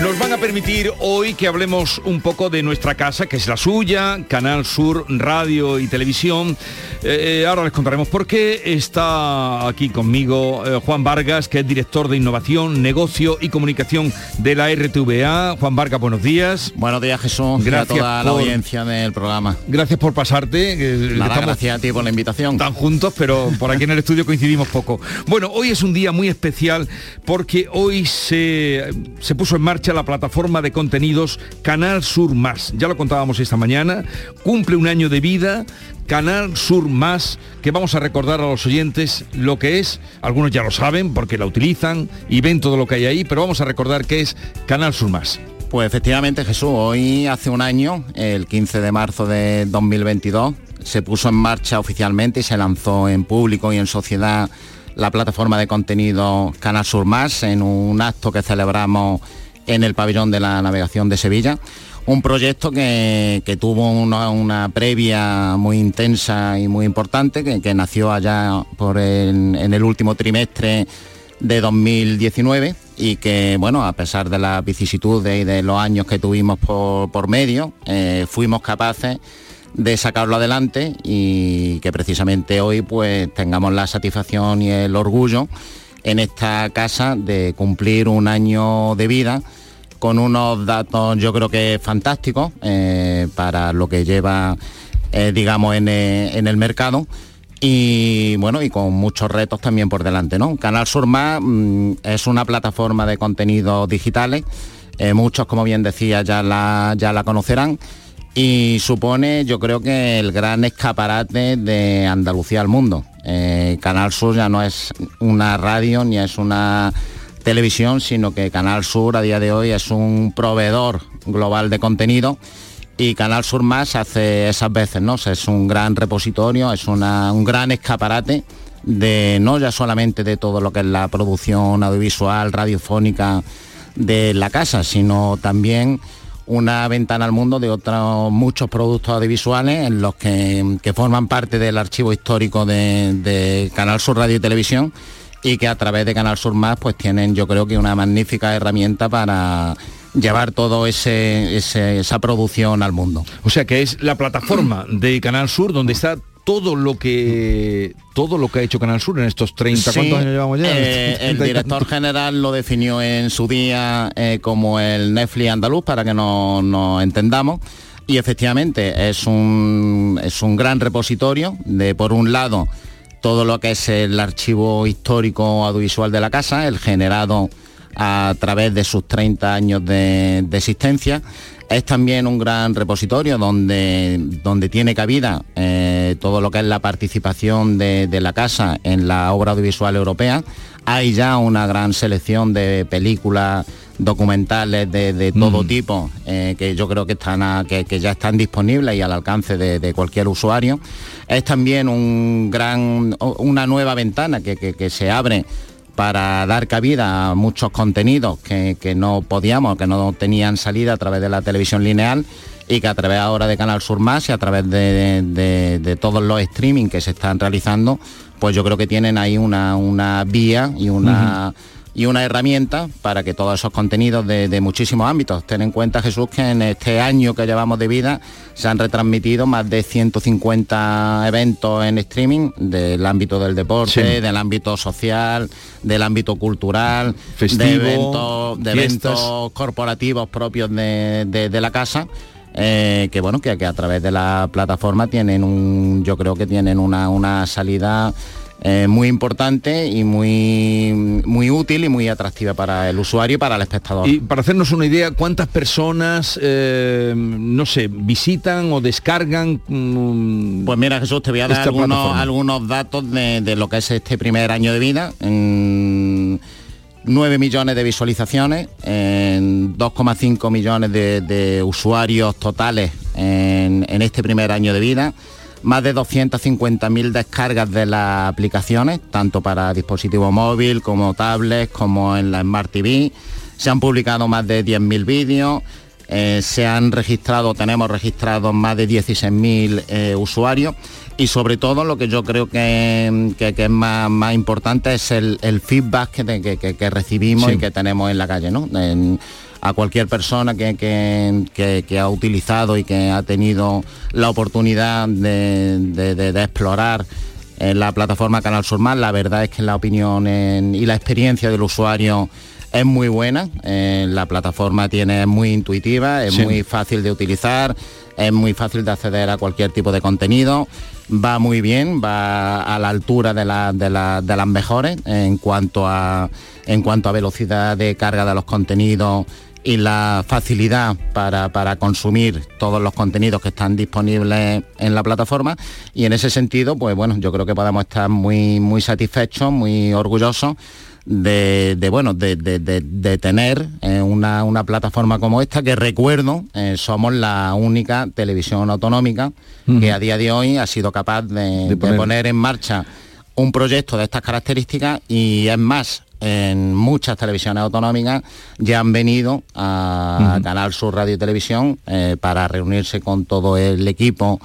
Nos van a permitir hoy que hablemos un poco de nuestra casa, que es la suya, Canal Sur, Radio y Televisión. Eh, eh, ahora les contaremos por qué. Está aquí conmigo eh, Juan Vargas, que es director de Innovación, Negocio y Comunicación de la RTVA. Juan Vargas, buenos días. Buenos días, Jesús. Gracias a toda la audiencia del programa. Gracias por pasarte. Nada, gracias a ti por la invitación. Están juntos, pero por aquí en el estudio coincidimos poco. Bueno, hoy es un día muy especial porque hoy se, se puso en marcha la plataforma de contenidos Canal Sur Más. Ya lo contábamos esta mañana, cumple un año de vida, Canal Sur Más, que vamos a recordar a los oyentes lo que es, algunos ya lo saben porque la utilizan y ven todo lo que hay ahí, pero vamos a recordar qué es Canal Sur Más. Pues efectivamente Jesús, hoy hace un año, el 15 de marzo de 2022, se puso en marcha oficialmente y se lanzó en público y en sociedad la plataforma de contenido Canal Sur Más en un acto que celebramos en el pabellón de la navegación de Sevilla. Un proyecto que, tuvo una, previa muy intensa y muy importante, que, nació allá por en el último trimestre de 2019 y que, bueno, a pesar de las vicisitudes y de los años que tuvimos por, medio, eh, fuimos capaces de sacarlo adelante y que precisamente hoy pues tengamos la satisfacción y el orgullo en esta casa de cumplir un año de vida con unos datos yo creo que fantásticos eh, para lo que lleva eh, digamos eh, en, el mercado. Y bueno y con muchos retos también por delante no Canal Sur Más mm, es una plataforma de contenidos digitales. Muchos como bien decía ya la ya la conocerán. Y supone yo creo que el gran escaparate de Andalucía al mundo. Canal Sur ya no es una radio ni es una televisión, sino que Canal Sur a día de hoy es un proveedor global de contenido y Canal Sur Más hace esas veces, ¿no? es un gran repositorio, es un gran escaparate de no ya solamente de todo lo que es la producción audiovisual, radiofónica de la casa, sino también una ventana al mundo de otros muchos productos audiovisuales en los que, forman parte del archivo histórico de, Canal Sur Radio y Televisión y que a través de Canal Sur Más pues tienen yo creo que una magnífica herramienta para llevar todo ese, esa producción al mundo. O sea que es la plataforma de Canal Sur donde está todo lo que todo lo que ha hecho Canal Sur en estos 30 ¿cuántos años llevamos ya? Eh, el director general lo definió en su día eh, como el Netflix andaluz para que nos entendamos y efectivamente es un es un gran repositorio de por un lado todo lo que es el archivo histórico audiovisual de la casa, el generado a través de sus 30 años de, existencia es también un gran repositorio donde, donde tiene cabida eh, todo lo que es la participación de, la casa en la obra audiovisual europea. Hay ya una gran selección de películas documentales de, todo mm. tipo eh, que yo creo que están que, ya están disponibles y al alcance de, cualquier usuario es también un gran una nueva ventana que se abre para dar cabida a muchos contenidos que, no podíamos, que no tenían salida a través de la televisión lineal y que a través ahora de Canal Sur Más y a través de, todos los streaming que se están realizando, pues yo creo que tienen ahí una, vía y una y una herramienta para que todos esos contenidos de, muchísimos ámbitos, ten en cuenta Jesús que en este año que llevamos de vida se han retransmitido más de 150 eventos en streaming del ámbito del deporte, del ámbito social, del ámbito cultural, de eventos, de eventos corporativos propios de, la casa. Eh, que bueno, que, a través de la plataforma tienen un, yo creo que tienen una, una salida eh, muy importante y muy, muy útil y muy atractiva para el usuario y para el espectador. Y para hacernos una idea, ¿cuántas personas, eh, no sé, visitan o descargan? Mm, pues mira Jesús, te voy a dar algunos, datos de, lo que es este primer año de vida. En 9 millones de visualizaciones, en 2,5 millones de, usuarios totales en este primer año de vida más de 250.000 descargas de las aplicaciones, tanto para dispositivo móvil como tablets, como en la Smart TV. Se han publicado más de 10.000 vídeos, eh, se han registrado, tenemos registrados más de 16.000 eh, usuarios y sobre todo lo que yo creo que, es más, importante es el, feedback que, recibimos y que tenemos en la calle. ¿no? A cualquier persona que, ha utilizado y que ha tenido la oportunidad de, explorar en la plataforma Canal Sur Más, la verdad es que la opinión y la experiencia del usuario es muy buena, eh, la plataforma tiene, es muy intuitiva, es muy fácil de utilizar, es muy fácil de acceder a cualquier tipo de contenido, va muy bien, va a la altura de, las mejores en cuanto, a, en cuanto a velocidad de carga de los contenidos y la facilidad para, para, consumir todos los contenidos que están disponibles en la plataforma y en ese sentido pues bueno yo creo que podemos estar muy muy satisfechos muy orgullosos de, bueno, de, tener eh, una, plataforma como esta, que recuerdo, eh, somos la única televisión autonómica que a día de hoy ha sido capaz de, poner. en marcha un proyecto de estas características y es más, en muchas televisiones autonómicas ya han venido a Canal Sur Radio y Televisión eh, para reunirse con todo el equipo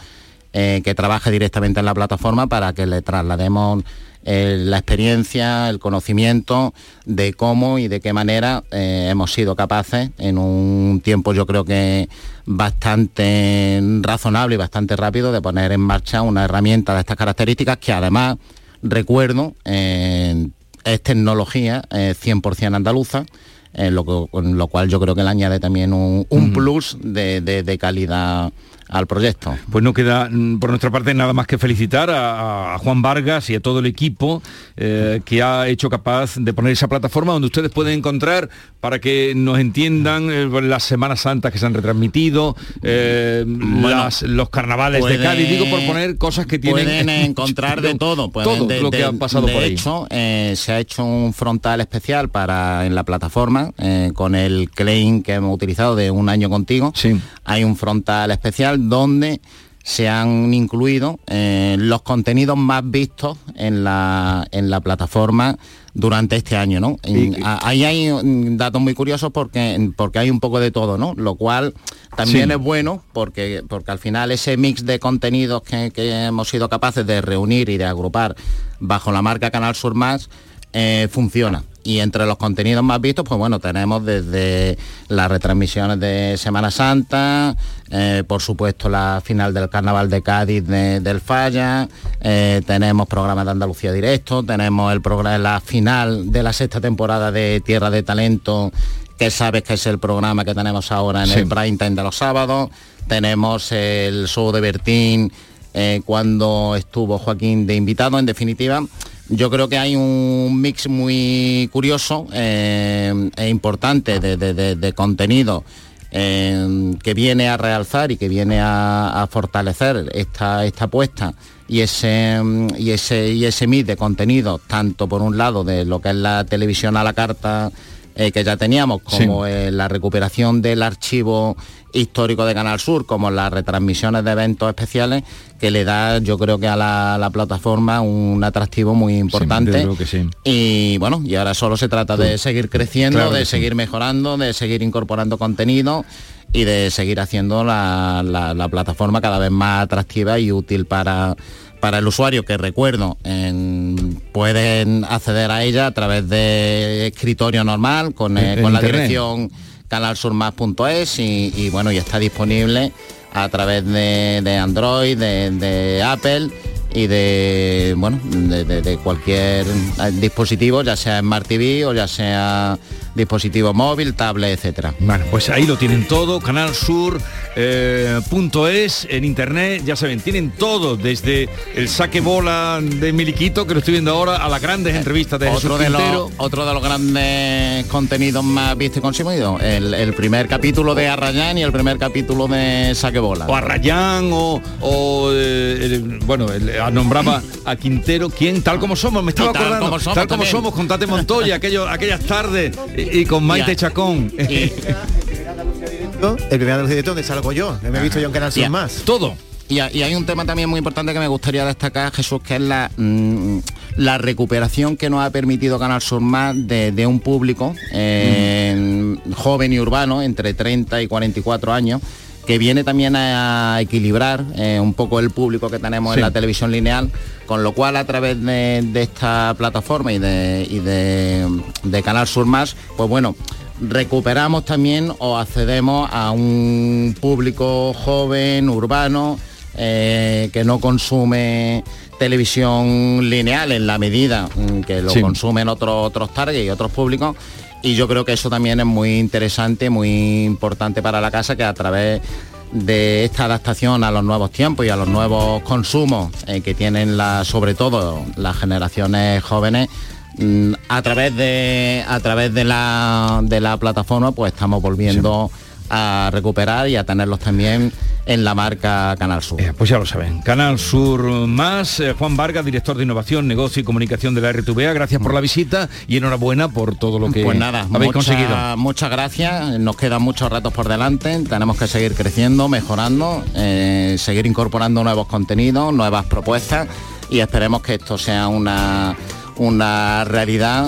que trabaja directamente en la plataforma para que le traslademos la experiencia, el conocimiento de cómo y de qué manera eh, hemos sido capaces en un tiempo yo creo que bastante razonable y bastante rápido de poner en marcha una herramienta de estas características que además recuerdo eh, es tecnología 100% eh, andaluza lo, lo, cual yo creo que le añade también un, plus de calidad al proyecto. Pues no queda mm, por nuestra parte nada más que felicitar a, Juan Vargas y a todo el equipo eh, que ha hecho capaz de poner esa plataforma donde ustedes pueden encontrar para que nos entiendan eh, las Semanas Santas que se han retransmitido, eh, los carnavales de Cádiz, digo por poner cosas que tienen... Pueden encontrar de todo, todo lo que ha pasado por ahí. hecho, se ha hecho un frontal especial para en la plataforma con el claim que hemos utilizado de un año contigo. Sí. Hay un frontal especial donde se han incluido eh, los contenidos más vistos en la, en la plataforma durante este año, ¿no? ahí hay datos muy curiosos porque, porque hay un poco de todo, ¿no? Lo cual también es bueno porque, porque al final ese mix de contenidos que, hemos sido capaces de reunir y de agrupar bajo la marca Canal Sur Más eh, funciona y entre los contenidos más vistos, pues bueno, tenemos desde las retransmisiones de Semana Santa, eh, por supuesto la final del Carnaval de Cádiz del Falla, eh, tenemos programas de Andalucía Directo, tenemos el programa, la final de la sexta temporada de Tierra de Talento, que sabes que es el programa que tenemos ahora en el prime time de los sábados, tenemos el show de Bertín, eh, cuando estuvo Joaquín de invitado, en definitiva, yo creo que hay un mix muy curioso eh, e importante de, contenido eh, que viene a realzar y que viene a, fortalecer esta, esta apuesta y ese, y, ese, y ese mix de contenido, tanto por un lado de lo que es la televisión a la carta eh, que ya teníamos, como la recuperación del archivo histórico de Canal Sur, como las retransmisiones de eventos especiales, que le da, yo creo que a la, plataforma un atractivo muy importante. Y bueno, y ahora solo se trata de seguir creciendo, de seguir mejorando, de seguir incorporando contenido y de seguir haciendo la plataforma cada vez más atractiva y útil para para el usuario que recuerdo pueden acceder a ella a través de escritorio normal con, eh, la dirección canalsurmas.es y, y, bueno y está disponible a través de, Android, de, Apple y de bueno de, cualquier dispositivo, ya sea Smart TV o ya sea dispositivo móvil, tablet, etcétera. Bueno, pues ahí lo tienen todo, Canal Sur eh, es en internet, ya saben, tienen todo, desde el saque bola de Miliquito, que lo estoy viendo ahora, a las grandes entrevistas de otro de los, Otro de los grandes contenidos más vistos y consumidos, el, primer capítulo de Arrayán y el primer capítulo de saque bola. O Arrayán o, eh, bueno, nombraba a Quintero, ¿quién? Tal como somos, me estaba acordando. tal como somos con Tate Montoya, aquello, aquellas tardes y, con Maite Chacón. el primer anuncio directo donde salgo yo. Me he visto yo en Canal Más. Todo. Y, hay un tema también muy importante que me gustaría destacar, Jesús, que es la, mm, la recuperación que nos ha permitido Canal Sur Más de, un público eh, joven y urbano, entre 30 y 44 años, que viene también a equilibrar eh, un poco el público que tenemos en la televisión lineal, con lo cual a través de, esta plataforma y de, de, Canal Sur Más, pues bueno, recuperamos también o accedemos a un público joven, urbano, eh, que no consume televisión lineal en la medida mm, que lo consumen otros otros targets y otros públicos y yo creo que eso también es muy interesante, muy importante para la casa que a través de esta adaptación a los nuevos tiempos y a los nuevos consumos eh, que tienen la, sobre todo las generaciones jóvenes, mm, a través de a través de la, de la plataforma pues estamos volviendo a recuperar y a tenerlos también en la marca Canal Sur. Eh, pues ya lo saben, Canal Sur más, eh, Juan Vargas, director de Innovación, Negocio y Comunicación de la RTVA, gracias por la visita y enhorabuena por todo lo que pues nada, habéis conseguido. Muchas gracias, nos quedan muchos ratos por delante, tenemos que seguir creciendo, mejorando, eh, seguir incorporando nuevos contenidos, nuevas propuestas y esperemos que esto sea una una realidad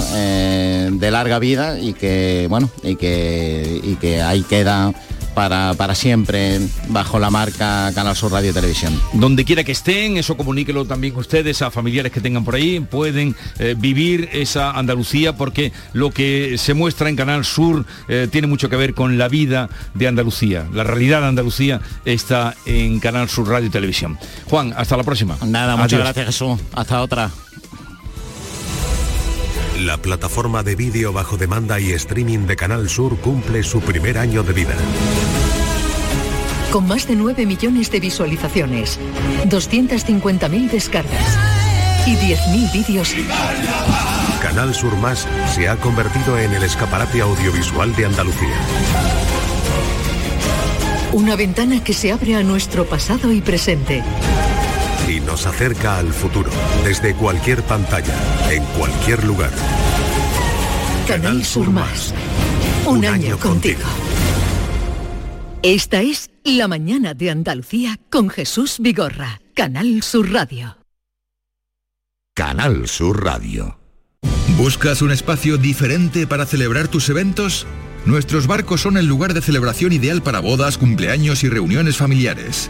de larga vida y que bueno y que y que ahí queda para, siempre bajo la marca Canal Sur Radio y Televisión. Donde quiera que estén, eso comuníquelo también ustedes a familiares que tengan por ahí, pueden eh, vivir esa Andalucía porque lo que se muestra en Canal Sur eh, tiene mucho que ver con la vida de Andalucía. La realidad de Andalucía está en Canal Sur Radio y Televisión. Juan, hasta la próxima. Nada, muchas gracias Jesús. Hasta otra. La plataforma de vídeo bajo demanda y streaming de Canal Sur cumple su primer año de vida. Con más de 9 millones de visualizaciones, 250.000 descargas y 10.000 vídeos. Canal Sur Más se ha convertido en el escaparate audiovisual de Andalucía. Una ventana que se abre a nuestro pasado y presente y nos acerca al futuro desde cualquier pantalla, en cualquier lugar. Canal Sur Más. Un, año, contigo. Esta es La mañana de Andalucía con Jesús Vigorra. Canal Sur Radio. Canal Sur Radio. ¿Buscas un espacio diferente para celebrar tus eventos? Nuestros barcos son el lugar de celebración ideal para bodas, cumpleaños y reuniones familiares.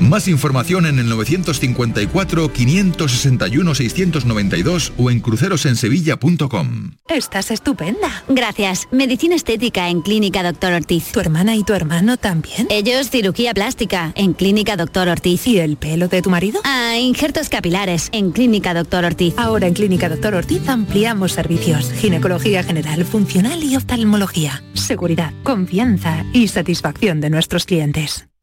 Más información en el 954-561-692 o en crucerosensevilla.com. Estás estupenda. Gracias. Medicina estética en Clínica Doctor Ortiz. ¿Tu hermana y tu hermano también? Ellos cirugía plástica en Clínica Doctor Ortiz. ¿Y el pelo de tu marido? Ah, injertos capilares en Clínica Doctor Ortiz. Ahora en Clínica Doctor Ortiz ampliamos servicios. Ginecología general, funcional y oftalmología. Seguridad, confianza y satisfacción de nuestros clientes.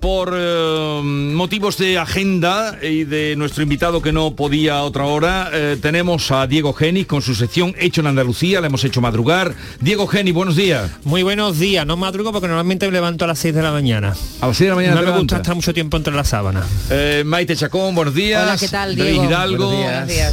Por eh, motivos de agenda y de nuestro invitado que no podía a otra hora, eh, tenemos a Diego Geni con su sección Hecho en Andalucía, le hemos hecho madrugar. Diego Geni, buenos días. Muy buenos días, no madrugo porque normalmente me levanto a las 6 de la mañana. A las 6 de la mañana. No me gusta estar mucho tiempo entre las sábanas. Eh, Maite Chacón, buenos días. Hola, ¿qué tal, Diego? Hidalgo.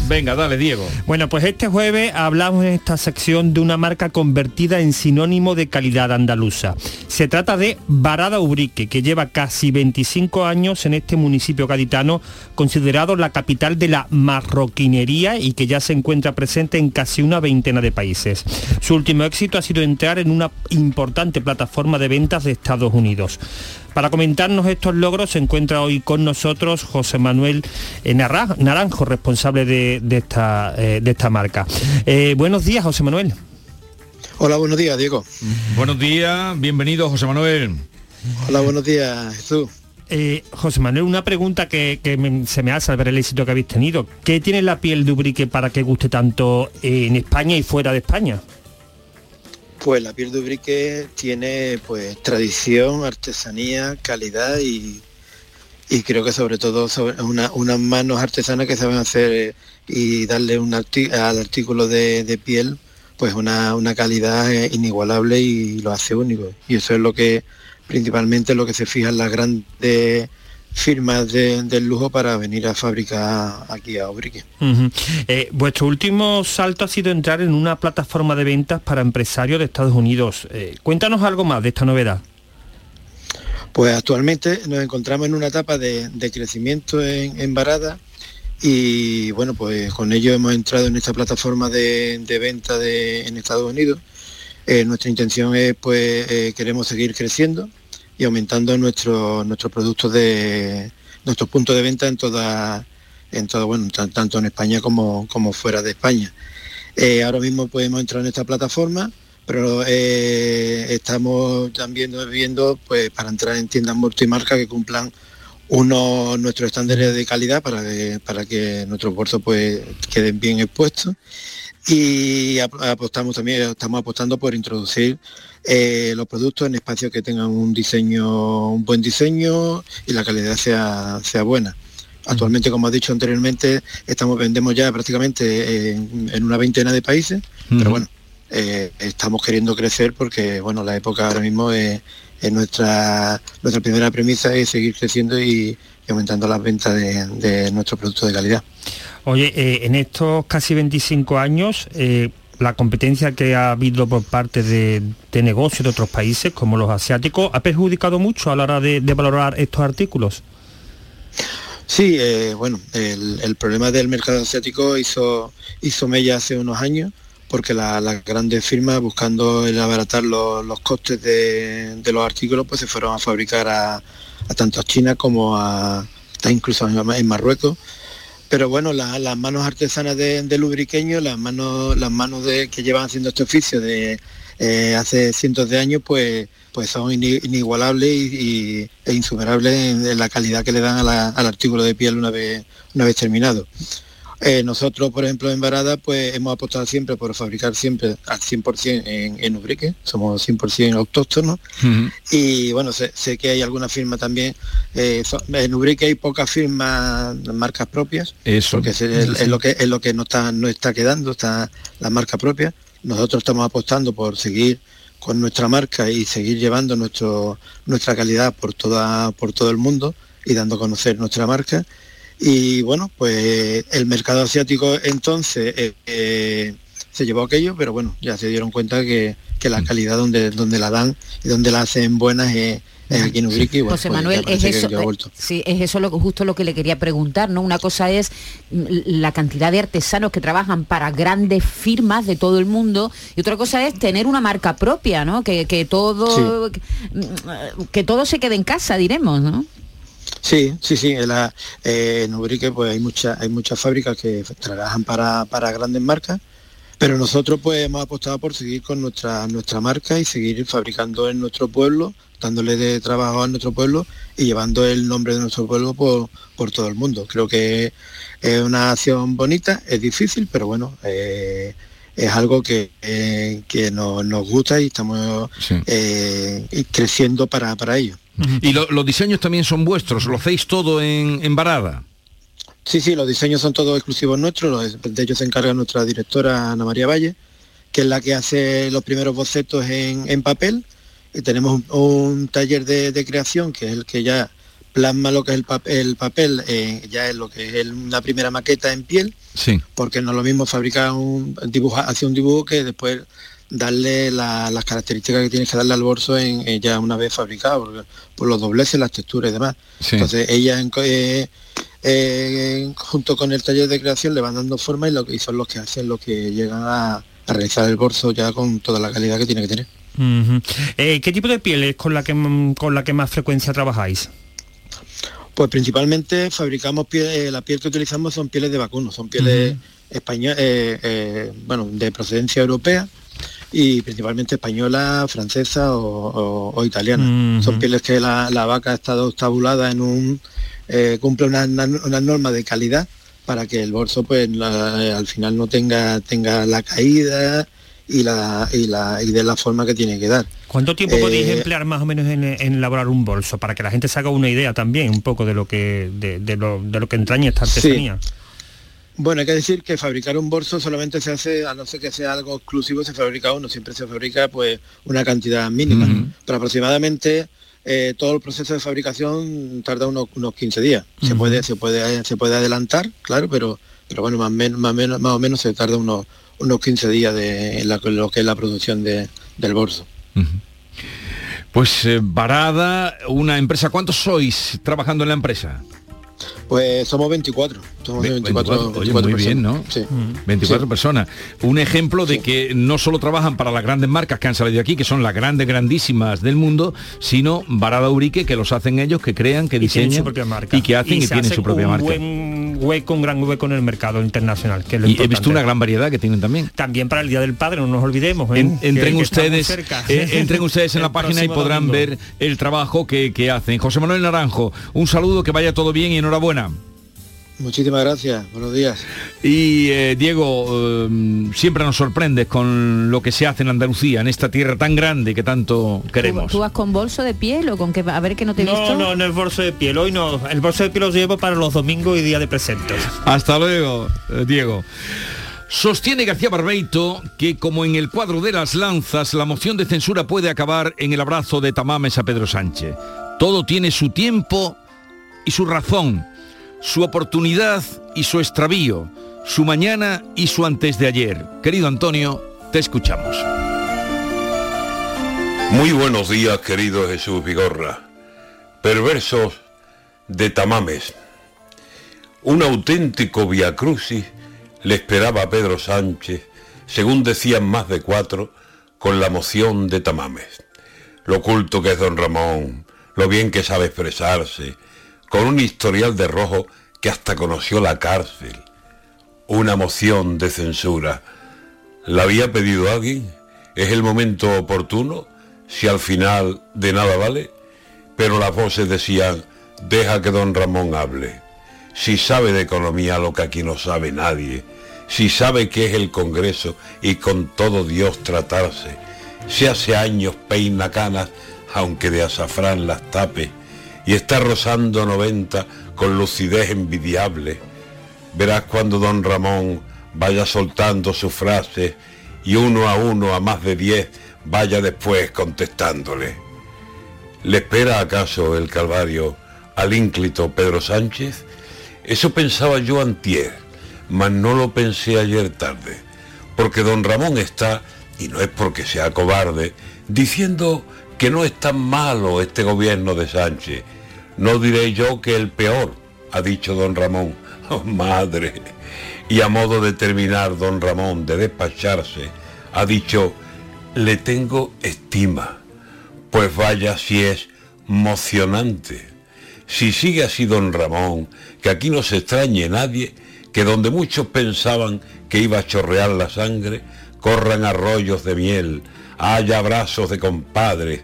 Venga, dale, Diego. Bueno, pues este jueves hablamos en esta sección de una marca convertida en sinónimo de calidad andaluza. Se trata de Barada Ubrique, que lleva casi 25 años en este municipio gaditano, considerado la capital de la marroquinería y que ya se encuentra presente en casi una veintena de países. Su último éxito ha sido entrar en una importante plataforma de ventas de Estados Unidos. Para comentarnos estos logros se encuentra hoy con nosotros José Manuel eh, Naranjo, responsable de, esta, eh, de esta marca. Eh, buenos días, José Manuel. Hola, buenos días, Diego. Buenos días, bienvenido, José Manuel. Hola, buenos días, Jesús. Eh, José Manuel, una pregunta que, se me hace al ver el éxito que habéis tenido. ¿Qué tiene la piel de Ubrique para que guste tanto en España y fuera de España? Pues la piel de Ubrique tiene pues tradición, artesanía, calidad y, creo que sobre todo unas manos artesanas que saben hacer y darle un al artículo de, piel pues una, una calidad eh, inigualable y lo hace único. Y eso es lo que principalmente lo que se fijan las grandes firmas del lujo para venir a fabricar aquí a Ubrique. Eh, vuestro último salto ha sido entrar en una plataforma de ventas para empresarios de Estados Unidos. Eh, cuéntanos algo más de esta novedad. Pues actualmente nos encontramos en una etapa de, crecimiento en, Barada y bueno, pues con ello hemos entrado en esta plataforma de, venta en Estados Unidos. Eh, nuestra intención es, pues, queremos seguir creciendo y aumentando nuestros nuestros productos de nuestros puntos de venta en toda en todo bueno tanto en España como, como fuera de España. Eh, ahora mismo podemos entrar en esta plataforma pero eh, estamos también viendo pues para entrar en tiendas multimarca que cumplan uno nuestros estándares de calidad para que para que nuestros bolsos pues queden bien expuestos y apostamos también estamos apostando por introducir eh, los productos en espacios que tengan un diseño, un buen diseño y la calidad sea, sea buena. Actualmente, como has dicho anteriormente, estamos vendemos ya prácticamente en, una veintena de países, pero bueno, eh, estamos queriendo crecer porque bueno, la época ahora mismo es, nuestra nuestra primera premisa es seguir creciendo y, aumentando las ventas de, nuestros productos de calidad. Oye, eh, en estos casi 25 años, la competencia que ha habido por parte de, negocios de otros países, como los asiáticos, ha perjudicado mucho a la hora de, valorar estos artículos. Sí, eh, bueno, el, problema del mercado asiático hizo, hizo mella hace unos años porque las grandes firmas buscando el abaratar los, costes de, los artículos pues se fueron a fabricar a, tanto a China como a, incluso en Marruecos pero bueno, las manos artesanas de, de, lubriqueño, las manos, las manos de, que llevan haciendo este oficio de eh, hace cientos de años, pues, pues son inigualables y, e insuperables en, la calidad que le dan al artículo de piel una vez, una vez terminado. Eh, nosotros, por ejemplo, en Varada, pues hemos apostado siempre por fabricar siempre al 100% en, en Ubrique, somos 100% autóctonos. Y bueno, sé, que hay alguna firma también, eh, en Ubrique hay pocas firmas, marcas propias, Eso. porque es, lo que es lo que no está, no está quedando, está la marca propia. Nosotros estamos apostando por seguir con nuestra marca y seguir llevando nuestro, nuestra calidad por toda, por todo el mundo y dando a conocer nuestra marca y bueno, pues el mercado asiático entonces eh, eh, se llevó aquello, pero bueno, ya se dieron cuenta que, la mm. calidad donde, donde la dan y donde la hacen buenas es, aquí en Ubrique. José pues Manuel, es eso, eh, sí, es eso lo, justo lo que le quería preguntar, ¿no? Una cosa es la cantidad de artesanos que trabajan para grandes firmas de todo el mundo y otra cosa es tener una marca propia, ¿no? Que, todo que todo se quede en casa, diremos, ¿no? Sí, sí, sí. En, la, eh, en Ubrique pues hay muchas hay muchas fábricas que trabajan para, grandes marcas, pero nosotros pues hemos apostado por seguir con nuestra nuestra marca y seguir fabricando en nuestro pueblo, dándole de trabajo a nuestro pueblo y llevando el nombre de nuestro pueblo por, por todo el mundo. Creo que es una acción bonita, es difícil, pero bueno, eh, es algo que, eh, que nos, gusta y estamos creciendo para, para ello. Y los diseños también son vuestros, lo hacéis todo en, en Varada. Sí, sí, los diseños son todos exclusivos nuestros, de ellos se encarga nuestra directora Ana María Valle, que es la que hace los primeros bocetos en, papel. Y tenemos un, taller de, creación, que es el que ya plasma lo que es el, papel, eh, ya es lo que es una primera maqueta en piel, sí. porque no es lo mismo fabricar un dibujo, hacer un dibujo que después darle las características que tienes que darle al bolso en, ya una vez fabricado, por, los dobleces, las texturas y demás. Entonces ella eh, eh, junto con el taller de creación le van dando forma y, lo, y son los que hacen lo que llegan a, realizar el bolso ya con toda la calidad que tiene que tener. Eh, ¿Qué tipo de piel es con la que con la que más frecuencia trabajáis? Pues principalmente fabricamos piel, la piel que utilizamos son pieles de vacuno, son pieles españolas, bueno, de procedencia europea y principalmente española, francesa o, italiana. Son pieles que la, vaca ha estado estabulada en un eh, cumple una, una, norma de calidad para que el bolso pues al final no tenga tenga la caída y la y la y de la forma que tiene que dar. ¿Cuánto tiempo podéis eh, emplear más o menos en, elaborar un bolso para que la gente se haga una idea también un poco de lo que de, lo, de lo que entraña esta artesanía? Bueno, hay que decir que fabricar un bolso solamente se hace, a no ser que sea algo exclusivo, se fabrica uno, siempre se fabrica pues una cantidad mínima, pero aproximadamente eh, todo el proceso de fabricación tarda unos, 15 días. Se puede, se puede, se puede adelantar, claro, pero, pero bueno, más, más, menos, más o menos se tarda unos, unos 15 días de lo que es la producción de, del bolso. Pues eh, Varada, una empresa, ¿cuántos sois trabajando en la empresa? Pues somos 24. Somos 24, muy bien, ¿no? Sí. 24 personas. Un ejemplo de que no solo trabajan para las grandes marcas que han salido aquí, que son las grandes, grandísimas del mundo, sino Barada Urique, que los hacen ellos, que crean, que diseñan y, que hacen y, tienen su propia marca. Buen hueco, un gran hueco en el mercado internacional. Que y he visto una gran variedad que tienen también. También para el Día del Padre, no nos olvidemos. ¿eh? entren ustedes, eh, entren ustedes en la página y podrán ver el trabajo que, que hacen. José Manuel Naranjo, un saludo, que vaya todo bien y enhorabuena. Muchísimas gracias, buenos días. Y eh, Diego, eh, siempre nos sorprendes con lo que se hace en Andalucía, en esta tierra tan grande que tanto queremos. ¿Tú, vas con bolso de piel o con que a ver que no te he no, visto? No, no, es bolso de piel, hoy no. El bolso de piel lo llevo para los domingos y día de presentes. Hasta luego, eh, Diego. Sostiene García Barbeito que como en el cuadro de las lanzas, la moción de censura puede acabar en el abrazo de Tamames a Pedro Sánchez. Todo tiene su tiempo y su razón su oportunidad y su extravío, su mañana y su antes de ayer. Querido Antonio, te escuchamos. Muy buenos días, querido Jesús Vigorra. Perversos de Tamames. Un auténtico viacrucis le esperaba a Pedro Sánchez, según decían más de cuatro, con la moción de Tamames. Lo oculto que es don Ramón, lo bien que sabe expresarse, con un historial de rojo que hasta conoció la cárcel. Una moción de censura. ¿La había pedido alguien? ¿Es el momento oportuno? Si al final de nada vale. Pero las voces decían, deja que don Ramón hable. Si sabe de economía lo que aquí no sabe nadie. Si sabe qué es el Congreso y con todo Dios tratarse. Si hace años peina canas, aunque de azafrán las tape y está rozando 90 con lucidez envidiable. Verás cuando don Ramón vaya soltando sus frases y uno a uno a más de diez vaya después contestándole. ¿Le espera acaso el Calvario al ínclito Pedro Sánchez? Eso pensaba yo antier, mas no lo pensé ayer tarde, porque don Ramón está, y no es porque sea cobarde, diciendo que no es tan malo este gobierno de Sánchez. No diré yo que el peor, ha dicho don Ramón. Oh, madre. Y a modo de terminar, don Ramón, de despacharse, ha dicho, le tengo estima. Pues vaya si es mocionante. Si sigue así don Ramón, que aquí no se extrañe nadie, que donde muchos pensaban que iba a chorrear la sangre, corran arroyos de miel, haya abrazos de compadres,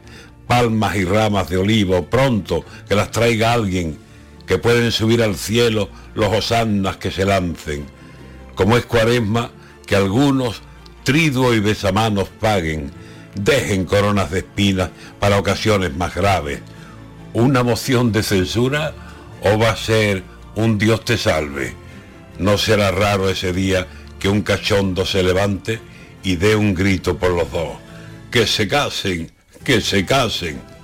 palmas y ramas de olivo, pronto que las traiga alguien, que pueden subir al cielo los hosannas que se lancen. Como es cuaresma, que algunos triduo y besamanos paguen, dejen coronas de espinas para ocasiones más graves. una moción de censura o va a ser un Dios te salve. No será raro ese día que un cachondo se levante y dé un grito por los dos. Que se casen, que se casen.